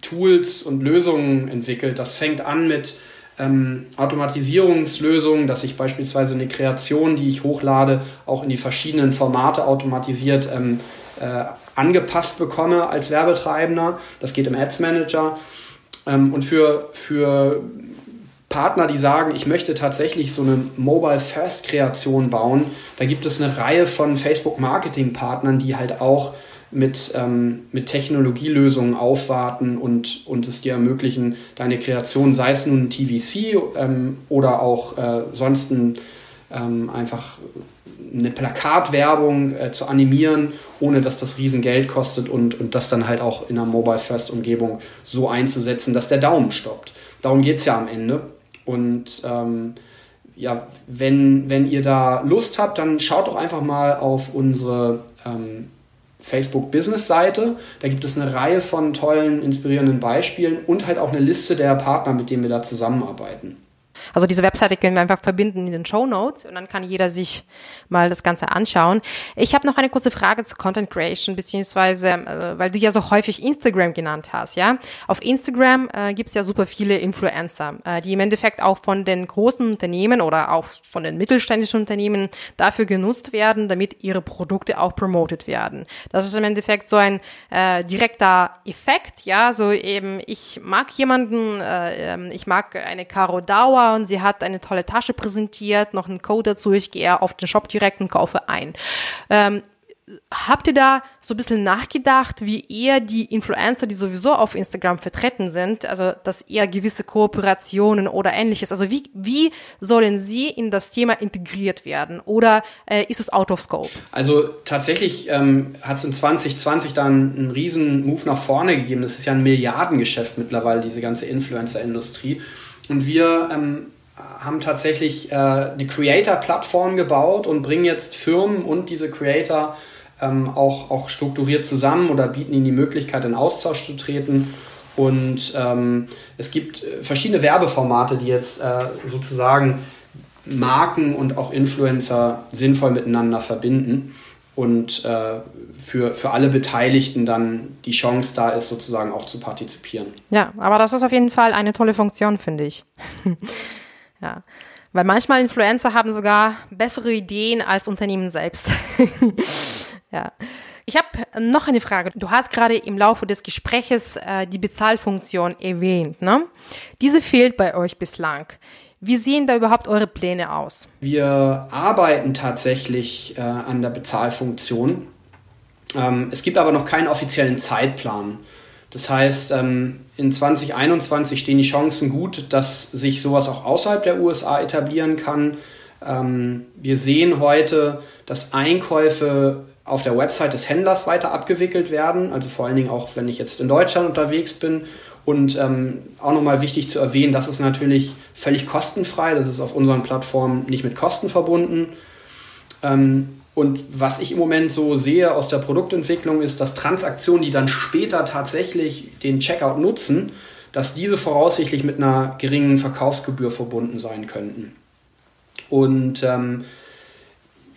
Tools und Lösungen entwickelt. Das fängt an mit ähm, Automatisierungslösungen, dass ich beispielsweise eine Kreation, die ich hochlade, auch in die verschiedenen Formate automatisiert ähm, äh, angepasst bekomme als Werbetreibender. Das geht im Ads Manager. Ähm, und für, für Partner, die sagen, ich möchte tatsächlich so eine Mobile First Kreation bauen, da gibt es eine Reihe von Facebook Marketing Partnern, die halt auch mit, ähm, mit Technologielösungen aufwarten und, und es dir ermöglichen, deine Kreation, sei es nun TVC ähm, oder auch äh, sonst ein, ähm, einfach eine Plakatwerbung äh, zu animieren, ohne dass das Riesengeld kostet und, und das dann halt auch in einer Mobile-First-Umgebung so einzusetzen, dass der Daumen stoppt. Darum geht es ja am Ende. Und ähm, ja, wenn, wenn ihr da Lust habt, dann schaut doch einfach mal auf unsere ähm, Facebook-Business-Seite. Da gibt es eine Reihe von tollen, inspirierenden Beispielen und halt auch eine Liste der Partner, mit denen wir da zusammenarbeiten. Also diese Webseite können wir einfach verbinden in den Show Notes und dann kann jeder sich mal das Ganze anschauen. Ich habe noch eine kurze Frage zu Content Creation, beziehungsweise, äh, weil du ja so häufig Instagram genannt hast, ja. Auf Instagram äh, gibt es ja super viele Influencer, äh, die im Endeffekt auch von den großen Unternehmen oder auch von den mittelständischen Unternehmen dafür genutzt werden, damit ihre Produkte auch promoted werden. Das ist im Endeffekt so ein äh, direkter Effekt, ja, so eben, ich mag jemanden, äh, ähm, ich mag eine Caro Dauer und sie hat eine tolle Tasche präsentiert, noch einen Code dazu, ich gehe auf den Shop direkt und kaufe ein. Ähm, Habt ihr da so ein bisschen nachgedacht, wie eher die Influencer, die sowieso auf Instagram vertreten sind, also dass eher gewisse Kooperationen oder ähnliches, also wie, wie sollen sie in das Thema integriert werden oder äh, ist es out of scope? Also tatsächlich ähm, hat es in 2020 dann einen riesen Move nach vorne gegeben. Das ist ja ein Milliardengeschäft mittlerweile, diese ganze Influencer-Industrie. Und wir ähm, haben tatsächlich äh, eine Creator-Plattform gebaut und bringen jetzt Firmen und diese Creator ähm, auch, auch strukturiert zusammen oder bieten ihnen die Möglichkeit, in Austausch zu treten. Und ähm, es gibt äh, verschiedene Werbeformate, die jetzt äh, sozusagen Marken und auch Influencer sinnvoll miteinander verbinden und äh, für, für alle Beteiligten dann die Chance da ist, sozusagen auch zu partizipieren. Ja, aber das ist auf jeden Fall eine tolle Funktion, finde ich. [LAUGHS] ja. Weil manchmal Influencer haben sogar bessere Ideen als Unternehmen selbst. [LAUGHS] ja. Ich habe noch eine Frage. Du hast gerade im Laufe des Gespräches äh, die Bezahlfunktion erwähnt. Ne? Diese fehlt bei euch bislang. Wie sehen da überhaupt eure Pläne aus? Wir arbeiten tatsächlich äh, an der Bezahlfunktion. Ähm, es gibt aber noch keinen offiziellen Zeitplan. Das heißt, ähm, in 2021 stehen die Chancen gut, dass sich sowas auch außerhalb der USA etablieren kann. Ähm, wir sehen heute, dass Einkäufe auf der Website des Händlers weiter abgewickelt werden, also vor allen Dingen auch, wenn ich jetzt in Deutschland unterwegs bin und ähm, auch nochmal wichtig zu erwähnen, das ist natürlich völlig kostenfrei, das ist auf unseren Plattformen nicht mit Kosten verbunden. Ähm, und was ich im Moment so sehe aus der Produktentwicklung ist, dass Transaktionen, die dann später tatsächlich den Checkout nutzen, dass diese voraussichtlich mit einer geringen Verkaufsgebühr verbunden sein könnten. Und ähm,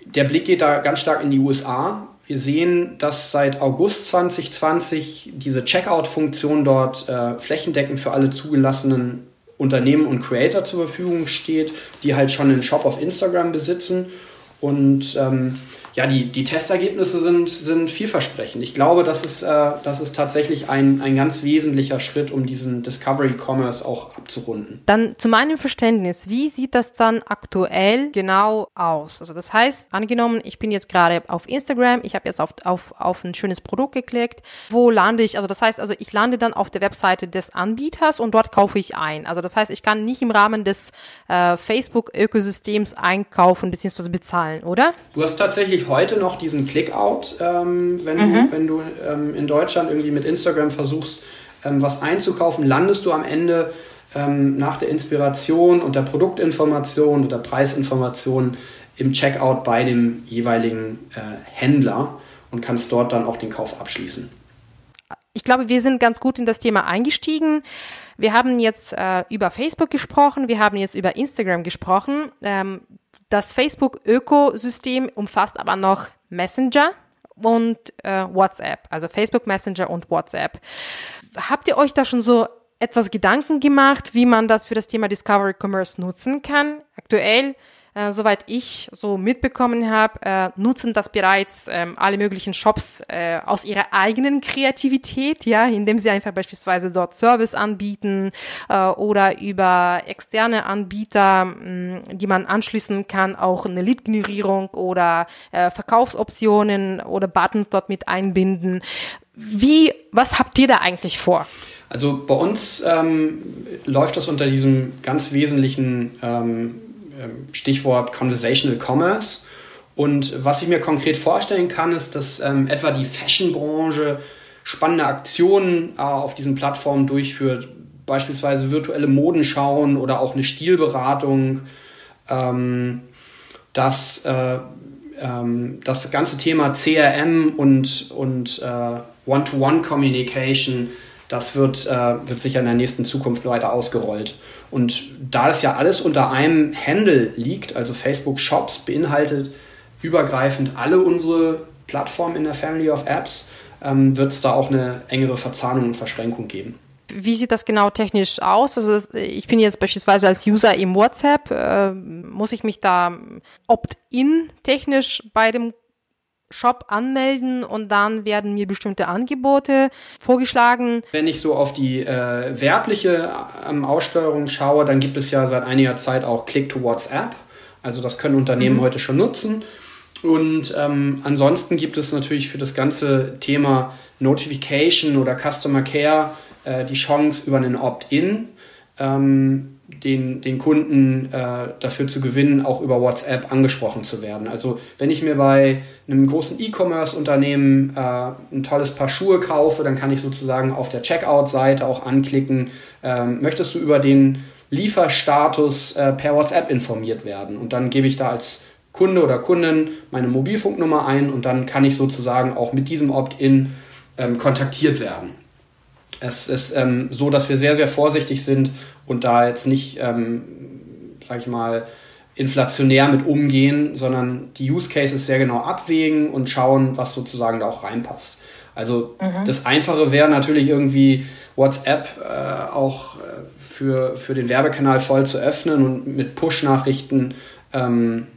der Blick geht da ganz stark in die USA. Wir sehen, dass seit August 2020 diese Checkout-Funktion dort äh, flächendeckend für alle zugelassenen Unternehmen und Creator zur Verfügung steht, die halt schon einen Shop auf Instagram besitzen. Und ähm, ja, die, die Testergebnisse sind, sind vielversprechend. Ich glaube, das ist, äh, das ist tatsächlich ein, ein ganz wesentlicher Schritt, um diesen Discovery Commerce auch abzurunden. Dann zu meinem Verständnis, wie sieht das dann aktuell genau aus? Also das heißt, angenommen, ich bin jetzt gerade auf Instagram, ich habe jetzt auf, auf, auf ein schönes Produkt geklickt. Wo lande ich? Also das heißt, also ich lande dann auf der Webseite des Anbieters und dort kaufe ich ein. Also das heißt, ich kann nicht im Rahmen des äh, Facebook-Ökosystems einkaufen bzw. bezahlen, oder? Du hast tatsächlich heute noch diesen Clickout, ähm, wenn, mhm. du, wenn du ähm, in Deutschland irgendwie mit Instagram versuchst, ähm, was einzukaufen, landest du am Ende ähm, nach der Inspiration und der Produktinformation oder Preisinformation im Checkout bei dem jeweiligen äh, Händler und kannst dort dann auch den Kauf abschließen. Ich glaube, wir sind ganz gut in das Thema eingestiegen. Wir haben jetzt äh, über Facebook gesprochen, wir haben jetzt über Instagram gesprochen. Ähm, das Facebook-Ökosystem umfasst aber noch Messenger und äh, WhatsApp, also Facebook Messenger und WhatsApp. Habt ihr euch da schon so etwas Gedanken gemacht, wie man das für das Thema Discovery Commerce nutzen kann? Aktuell äh, soweit ich so mitbekommen habe, äh, nutzen das bereits ähm, alle möglichen Shops äh, aus ihrer eigenen Kreativität, ja, indem sie einfach beispielsweise dort Service anbieten äh, oder über externe Anbieter, mh, die man anschließen kann, auch eine Lead-Generierung oder äh, Verkaufsoptionen oder Buttons dort mit einbinden. Wie, was habt ihr da eigentlich vor? Also bei uns ähm, läuft das unter diesem ganz wesentlichen ähm, Stichwort Conversational Commerce. Und was ich mir konkret vorstellen kann, ist, dass ähm, etwa die Fashion-Branche spannende Aktionen äh, auf diesen Plattformen durchführt, beispielsweise virtuelle Modenschauen oder auch eine Stilberatung. Ähm, dass äh, ähm, das ganze Thema CRM und, und äh, One-to-One-Communication das wird, äh, wird sicher in der nächsten Zukunft weiter ausgerollt. Und da das ja alles unter einem Handle liegt, also Facebook Shops beinhaltet übergreifend alle unsere Plattformen in der Family of Apps, ähm, wird es da auch eine engere Verzahnung und Verschränkung geben. Wie sieht das genau technisch aus? Also ich bin jetzt beispielsweise als User im WhatsApp, äh, muss ich mich da opt-in technisch bei dem Shop anmelden und dann werden mir bestimmte Angebote vorgeschlagen. Wenn ich so auf die äh, werbliche ähm, Aussteuerung schaue, dann gibt es ja seit einiger Zeit auch Click to WhatsApp. Also das können Unternehmen mhm. heute schon nutzen. Und ähm, ansonsten gibt es natürlich für das ganze Thema Notification oder Customer Care äh, die Chance über einen Opt-in. Ähm, den, den Kunden äh, dafür zu gewinnen, auch über WhatsApp angesprochen zu werden. Also wenn ich mir bei einem großen E-Commerce-Unternehmen äh, ein tolles Paar Schuhe kaufe, dann kann ich sozusagen auf der Checkout-Seite auch anklicken, äh, möchtest du über den Lieferstatus äh, per WhatsApp informiert werden? Und dann gebe ich da als Kunde oder Kundin meine Mobilfunknummer ein und dann kann ich sozusagen auch mit diesem Opt-in ähm, kontaktiert werden. Es ist ähm, so, dass wir sehr, sehr vorsichtig sind und da jetzt nicht, ähm, sag ich mal, inflationär mit umgehen, sondern die Use Cases sehr genau abwägen und schauen, was sozusagen da auch reinpasst. Also mhm. das Einfache wäre natürlich irgendwie WhatsApp äh, auch äh, für, für den Werbekanal voll zu öffnen und mit Push-Nachrichten ähm,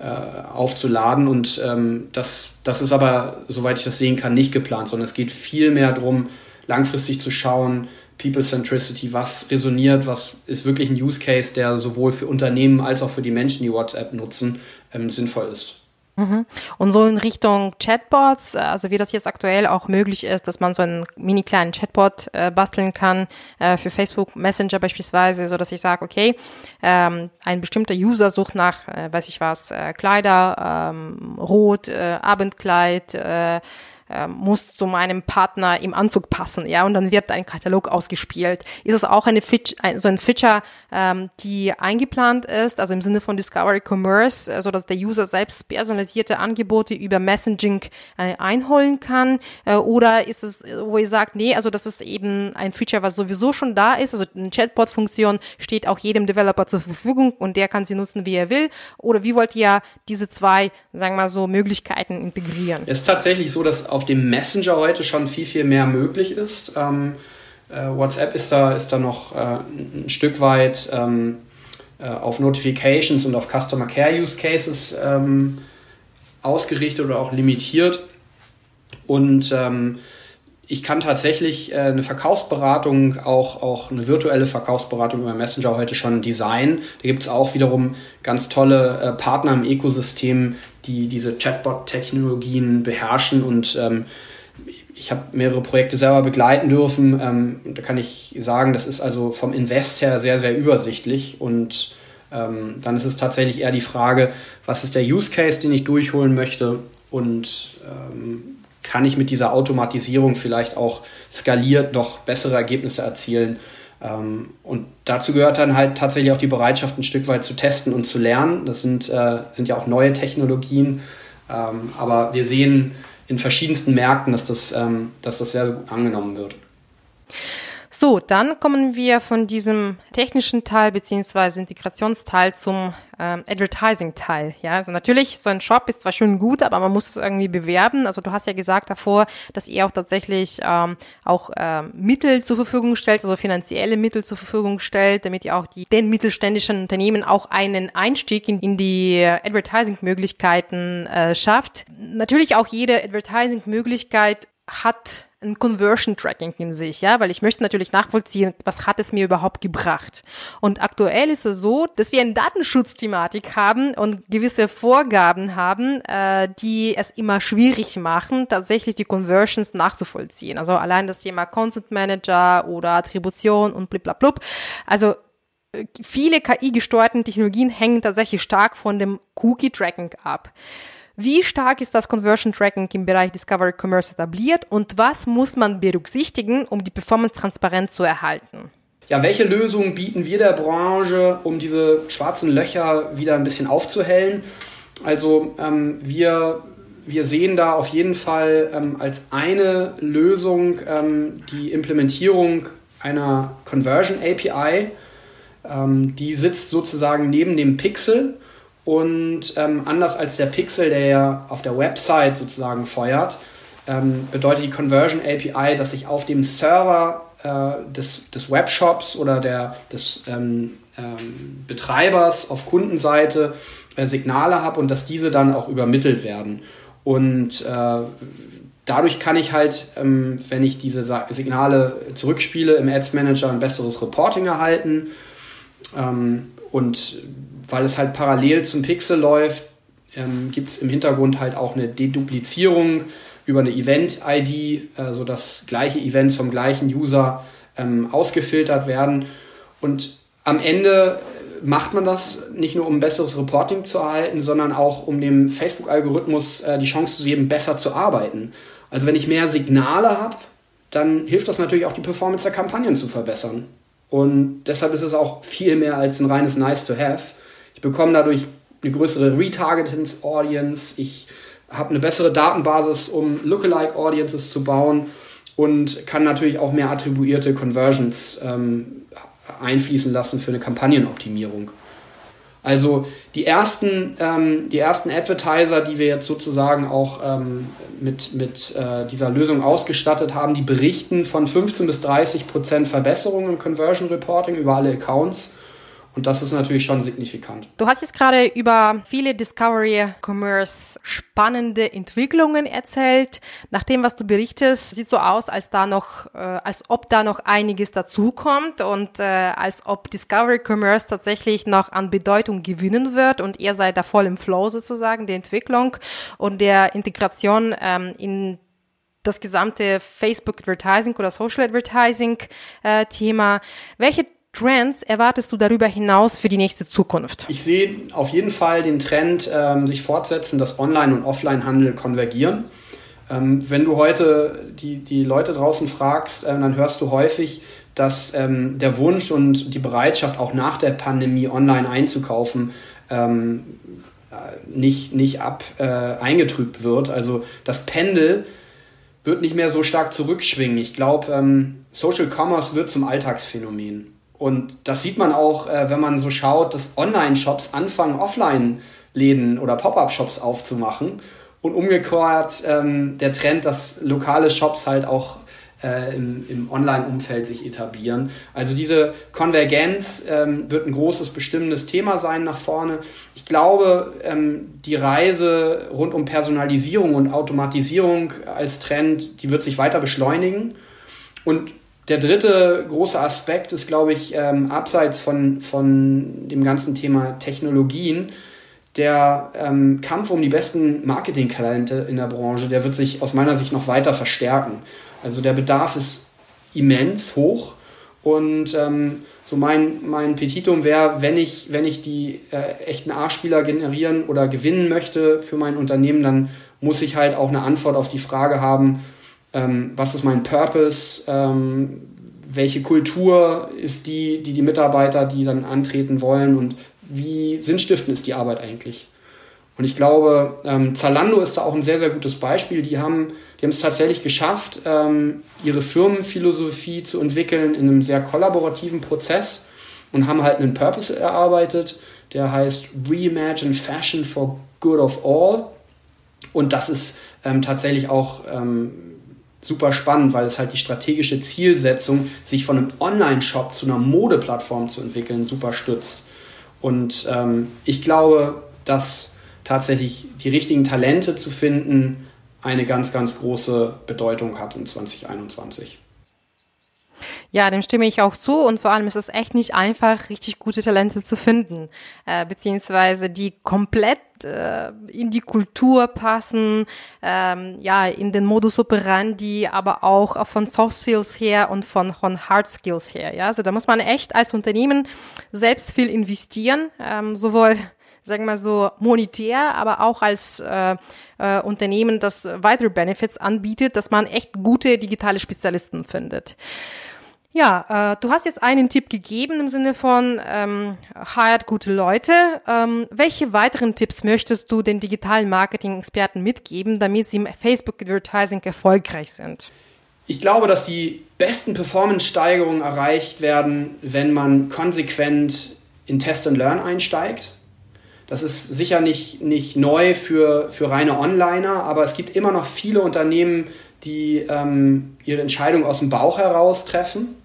äh, aufzuladen. Und ähm, das, das ist aber, soweit ich das sehen kann, nicht geplant, sondern es geht viel mehr darum, langfristig zu schauen, People Centricity, was resoniert, was ist wirklich ein Use Case, der sowohl für Unternehmen als auch für die Menschen, die WhatsApp nutzen, ähm, sinnvoll ist. Mhm. Und so in Richtung Chatbots, also wie das jetzt aktuell auch möglich ist, dass man so einen mini kleinen Chatbot äh, basteln kann äh, für Facebook Messenger beispielsweise, so dass ich sage, okay, ähm, ein bestimmter User sucht nach, äh, weiß ich was, äh, Kleider, ähm, Rot, äh, Abendkleid, äh, muss zu meinem Partner im Anzug passen, ja, und dann wird ein Katalog ausgespielt. Ist es auch eine Feature, ein, so ein Feature, ähm, die eingeplant ist, also im Sinne von Discovery Commerce, äh, so dass der User selbst personalisierte Angebote über Messaging äh, einholen kann, äh, oder ist es, wo ihr sagt, nee, also das ist eben ein Feature, was sowieso schon da ist, also eine Chatbot-Funktion steht auch jedem Developer zur Verfügung und der kann sie nutzen, wie er will, oder wie wollt ihr diese zwei, sagen wir mal so, Möglichkeiten integrieren? Es ist tatsächlich so, dass auf dem Messenger heute schon viel, viel mehr möglich ist. Ähm, äh, WhatsApp ist da, ist da noch äh, ein Stück weit ähm, äh, auf Notifications und auf Customer Care Use Cases ähm, ausgerichtet oder auch limitiert. Und ähm, ich kann tatsächlich äh, eine Verkaufsberatung, auch, auch eine virtuelle Verkaufsberatung über Messenger heute schon designen. Da gibt es auch wiederum ganz tolle äh, Partner im Ökosystem, die diese Chatbot-Technologien beherrschen und ähm, ich habe mehrere Projekte selber begleiten dürfen. Ähm, da kann ich sagen, das ist also vom Invest her sehr, sehr übersichtlich und ähm, dann ist es tatsächlich eher die Frage, was ist der Use Case, den ich durchholen möchte und ähm, kann ich mit dieser Automatisierung vielleicht auch skaliert noch bessere Ergebnisse erzielen. Ähm, und dazu gehört dann halt tatsächlich auch die Bereitschaft, ein Stück weit zu testen und zu lernen. Das sind, äh, sind ja auch neue Technologien. Ähm, aber wir sehen in verschiedensten Märkten, dass das, ähm, dass das sehr gut angenommen wird. So, dann kommen wir von diesem technischen Teil beziehungsweise Integrationsteil zum ähm, Advertising-Teil. Ja, also natürlich, so ein Shop ist zwar schön gut, aber man muss es irgendwie bewerben. Also du hast ja gesagt davor, dass ihr auch tatsächlich ähm, auch ähm, Mittel zur Verfügung stellt, also finanzielle Mittel zur Verfügung stellt, damit ihr auch die, den mittelständischen Unternehmen auch einen Einstieg in, in die Advertising-Möglichkeiten äh, schafft. Natürlich auch jede Advertising-Möglichkeit hat ein Conversion Tracking in sich, ja, weil ich möchte natürlich nachvollziehen, was hat es mir überhaupt gebracht. Und aktuell ist es so, dass wir eine Datenschutzthematik haben und gewisse Vorgaben haben, äh, die es immer schwierig machen, tatsächlich die Conversions nachzuvollziehen. Also allein das Thema Consent Manager oder Attribution und bliblablub. Also äh, viele KI-gesteuerten Technologien hängen tatsächlich stark von dem Cookie-Tracking ab. Wie stark ist das Conversion Tracking im Bereich Discovery Commerce etabliert und was muss man berücksichtigen, um die Performance transparent zu erhalten? Ja, welche Lösungen bieten wir der Branche, um diese schwarzen Löcher wieder ein bisschen aufzuhellen? Also ähm, wir, wir sehen da auf jeden Fall ähm, als eine Lösung ähm, die Implementierung einer Conversion API. Ähm, die sitzt sozusagen neben dem Pixel und ähm, anders als der Pixel, der ja auf der Website sozusagen feuert, ähm, bedeutet die Conversion API, dass ich auf dem Server äh, des, des Webshops oder der, des ähm, ähm Betreibers auf Kundenseite äh, Signale habe und dass diese dann auch übermittelt werden. Und äh, dadurch kann ich halt, ähm, wenn ich diese Signale zurückspiele, im Ads Manager ein besseres Reporting erhalten. Ähm, und weil es halt parallel zum Pixel läuft, ähm, gibt es im Hintergrund halt auch eine Deduplizierung über eine Event-ID, äh, sodass gleiche Events vom gleichen User ähm, ausgefiltert werden. Und am Ende macht man das nicht nur, um besseres Reporting zu erhalten, sondern auch, um dem Facebook-Algorithmus äh, die Chance zu geben, besser zu arbeiten. Also wenn ich mehr Signale habe, dann hilft das natürlich auch, die Performance der Kampagnen zu verbessern. Und deshalb ist es auch viel mehr als ein reines Nice-to-Have. Ich bekomme dadurch eine größere Retargetings-Audience. Ich habe eine bessere Datenbasis, um Lookalike-Audiences zu bauen und kann natürlich auch mehr attribuierte Conversions ähm, einfließen lassen für eine Kampagnenoptimierung. Also die ersten, ähm, die ersten Advertiser, die wir jetzt sozusagen auch ähm, mit, mit äh, dieser Lösung ausgestattet haben, die berichten von 15 bis 30 Prozent Verbesserung im Conversion Reporting über alle Accounts. Und das ist natürlich schon signifikant. Du hast jetzt gerade über viele Discovery Commerce spannende Entwicklungen erzählt. Nach dem, was du berichtest, sieht so aus, als da noch, äh, als ob da noch einiges dazukommt und äh, als ob Discovery Commerce tatsächlich noch an Bedeutung gewinnen wird und ihr seid da voll im Flow sozusagen der Entwicklung und der Integration ähm, in das gesamte Facebook Advertising oder Social Advertising äh, Thema. Welche Trends erwartest du darüber hinaus für die nächste Zukunft? Ich sehe auf jeden Fall den Trend ähm, sich fortsetzen, dass Online- und Offline-Handel konvergieren. Ähm, wenn du heute die, die Leute draußen fragst, äh, dann hörst du häufig, dass ähm, der Wunsch und die Bereitschaft auch nach der Pandemie online einzukaufen ähm, äh, nicht, nicht ab äh, eingetrübt wird. Also das Pendel wird nicht mehr so stark zurückschwingen. Ich glaube, ähm, Social Commerce wird zum Alltagsphänomen. Und das sieht man auch, äh, wenn man so schaut, dass Online-Shops anfangen, Offline-Läden oder Pop-up-Shops aufzumachen. Und umgekehrt ähm, der Trend, dass lokale Shops halt auch äh, im, im Online-Umfeld sich etablieren. Also diese Konvergenz ähm, wird ein großes bestimmendes Thema sein nach vorne. Ich glaube, ähm, die Reise rund um Personalisierung und Automatisierung als Trend, die wird sich weiter beschleunigen. Und der dritte große Aspekt ist, glaube ich, ähm, abseits von, von dem ganzen Thema Technologien, der ähm, Kampf um die besten Marketingtalente in der Branche, der wird sich aus meiner Sicht noch weiter verstärken. Also der Bedarf ist immens hoch und ähm, so mein, mein Petitum wäre, wenn ich, wenn ich die äh, echten A-Spieler generieren oder gewinnen möchte für mein Unternehmen, dann muss ich halt auch eine Antwort auf die Frage haben, ähm, was ist mein Purpose, ähm, welche Kultur ist die, die die Mitarbeiter, die dann antreten wollen und wie sinnstiftend ist die Arbeit eigentlich. Und ich glaube, ähm, Zalando ist da auch ein sehr, sehr gutes Beispiel. Die haben, die haben es tatsächlich geschafft, ähm, ihre Firmenphilosophie zu entwickeln in einem sehr kollaborativen Prozess und haben halt einen Purpose erarbeitet, der heißt Reimagine Fashion for Good of All. Und das ist ähm, tatsächlich auch ähm, super spannend, weil es halt die strategische Zielsetzung, sich von einem Online-Shop zu einer Modeplattform zu entwickeln, super stützt. Und ähm, ich glaube, dass tatsächlich die richtigen Talente zu finden eine ganz, ganz große Bedeutung hat in 2021. Ja, dem stimme ich auch zu und vor allem ist es echt nicht einfach, richtig gute Talente zu finden, äh, beziehungsweise die komplett äh, in die Kultur passen, ähm, ja, in den Modus operandi, aber auch von Soft Skills her und von, von Hard Skills her. Ja, also da muss man echt als Unternehmen selbst viel investieren, ähm, sowohl sagen wir so monetär, aber auch als äh, äh, Unternehmen, das weitere Benefits anbietet, dass man echt gute digitale Spezialisten findet. Ja, äh, du hast jetzt einen Tipp gegeben im Sinne von ähm, hired gute Leute. Ähm, welche weiteren Tipps möchtest du den digitalen Marketing-Experten mitgeben, damit sie im Facebook-Advertising erfolgreich sind? Ich glaube, dass die besten Performance-Steigerungen erreicht werden, wenn man konsequent in Test and Learn einsteigt. Das ist sicher nicht, nicht neu für, für reine Onliner, aber es gibt immer noch viele Unternehmen, die ähm, ihre Entscheidung aus dem Bauch heraus treffen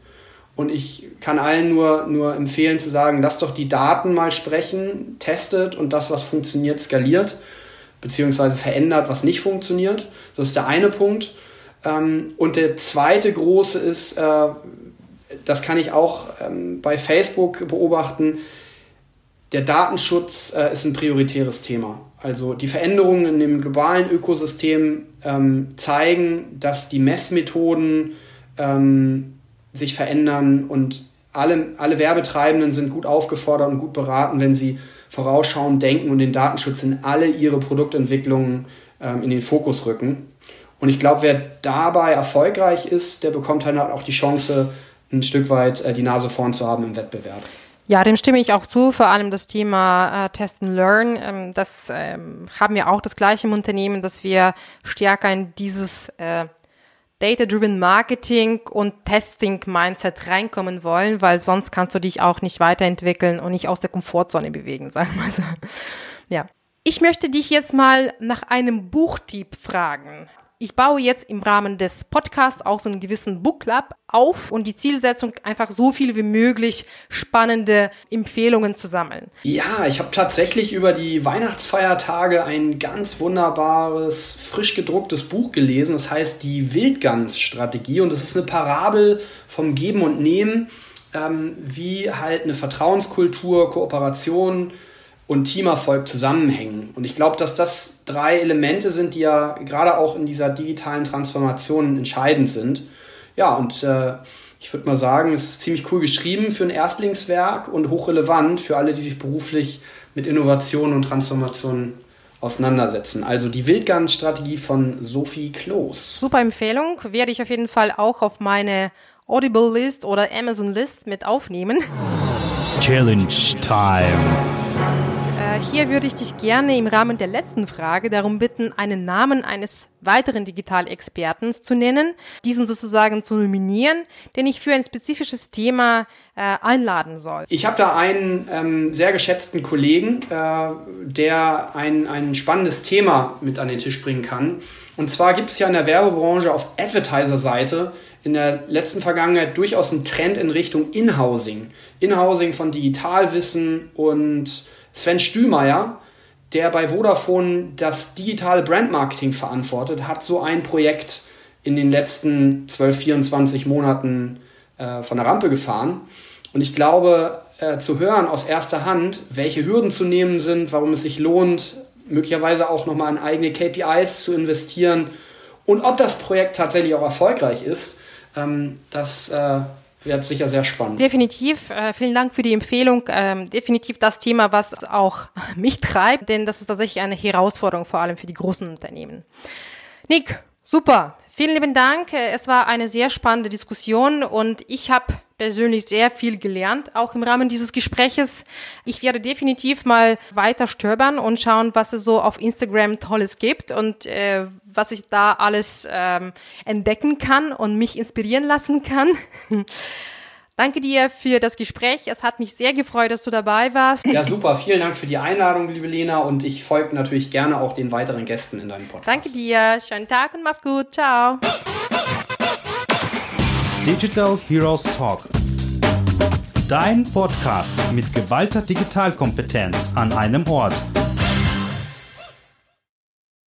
und ich kann allen nur, nur empfehlen zu sagen, lasst doch die Daten mal sprechen, testet und das, was funktioniert, skaliert, beziehungsweise verändert, was nicht funktioniert. Das ist der eine Punkt. Ähm, und der zweite große ist, äh, das kann ich auch ähm, bei Facebook beobachten, der Datenschutz äh, ist ein prioritäres Thema. Also die Veränderungen in dem globalen Ökosystem ähm, zeigen, dass die Messmethoden sich verändern und alle, alle Werbetreibenden sind gut aufgefordert und gut beraten, wenn sie vorausschauend denken und den Datenschutz in alle ihre Produktentwicklungen ähm, in den Fokus rücken. Und ich glaube, wer dabei erfolgreich ist, der bekommt halt auch die Chance, ein Stück weit äh, die Nase vorn zu haben im Wettbewerb. Ja, dem stimme ich auch zu, vor allem das Thema äh, Test and Learn. Ähm, das ähm, haben wir auch das gleiche im Unternehmen, dass wir stärker in dieses äh, Data-Driven Marketing und Testing-Mindset reinkommen wollen, weil sonst kannst du dich auch nicht weiterentwickeln und nicht aus der Komfortzone bewegen, [LAUGHS] sagen wir so. Ja. Ich möchte dich jetzt mal nach einem Buchtipp fragen ich baue jetzt im Rahmen des Podcasts auch so einen gewissen Book Club auf und die Zielsetzung einfach so viel wie möglich spannende Empfehlungen zu sammeln. Ja, ich habe tatsächlich über die Weihnachtsfeiertage ein ganz wunderbares, frisch gedrucktes Buch gelesen. Das heißt die Wildgans-Strategie und es ist eine Parabel vom Geben und Nehmen, ähm, wie halt eine Vertrauenskultur, Kooperation, und Teamerfolg zusammenhängen. Und ich glaube, dass das drei Elemente sind, die ja gerade auch in dieser digitalen Transformation entscheidend sind. Ja, und äh, ich würde mal sagen, es ist ziemlich cool geschrieben für ein Erstlingswerk und hochrelevant für alle, die sich beruflich mit Innovation und Transformation auseinandersetzen. Also die Wildgarn-Strategie von Sophie Kloß. Super Empfehlung, werde ich auf jeden Fall auch auf meine Audible List oder Amazon List mit aufnehmen. Challenge Time. Äh, hier würde ich dich gerne im Rahmen der letzten Frage darum bitten, einen Namen eines weiteren Digitalexperten zu nennen, diesen sozusagen zu nominieren, den ich für ein spezifisches Thema äh, einladen soll. Ich habe da einen ähm, sehr geschätzten Kollegen, äh, der ein, ein spannendes Thema mit an den Tisch bringen kann. Und zwar gibt es ja in der Werbebranche auf Advertiser-Seite in der letzten Vergangenheit durchaus einen Trend in Richtung Inhousing. Inhousing von Digitalwissen und Sven Stühlmeier, der bei Vodafone das digitale Brandmarketing verantwortet, hat so ein Projekt in den letzten 12, 24 Monaten äh, von der Rampe gefahren. Und ich glaube, äh, zu hören aus erster Hand, welche Hürden zu nehmen sind, warum es sich lohnt, möglicherweise auch nochmal in eigene KPIs zu investieren und ob das Projekt tatsächlich auch erfolgreich ist, ähm, das äh, wird sicher sehr spannend. Definitiv. Äh, vielen Dank für die Empfehlung. Ähm, definitiv das Thema, was auch [LAUGHS] mich treibt, denn das ist tatsächlich eine Herausforderung, vor allem für die großen Unternehmen. Nick, super. Vielen lieben Dank. Äh, es war eine sehr spannende Diskussion und ich habe persönlich sehr viel gelernt, auch im Rahmen dieses Gespräches. Ich werde definitiv mal weiter stöbern und schauen, was es so auf Instagram Tolles gibt und äh, was ich da alles ähm, entdecken kann und mich inspirieren lassen kann. [LAUGHS] Danke dir für das Gespräch. Es hat mich sehr gefreut, dass du dabei warst. Ja, super. Vielen Dank für die Einladung, liebe Lena. Und ich folge natürlich gerne auch den weiteren Gästen in deinem Podcast. Danke dir. Schönen Tag und mach's gut. Ciao. Digital Heroes Talk. Dein Podcast mit geballter Digitalkompetenz an einem Ort.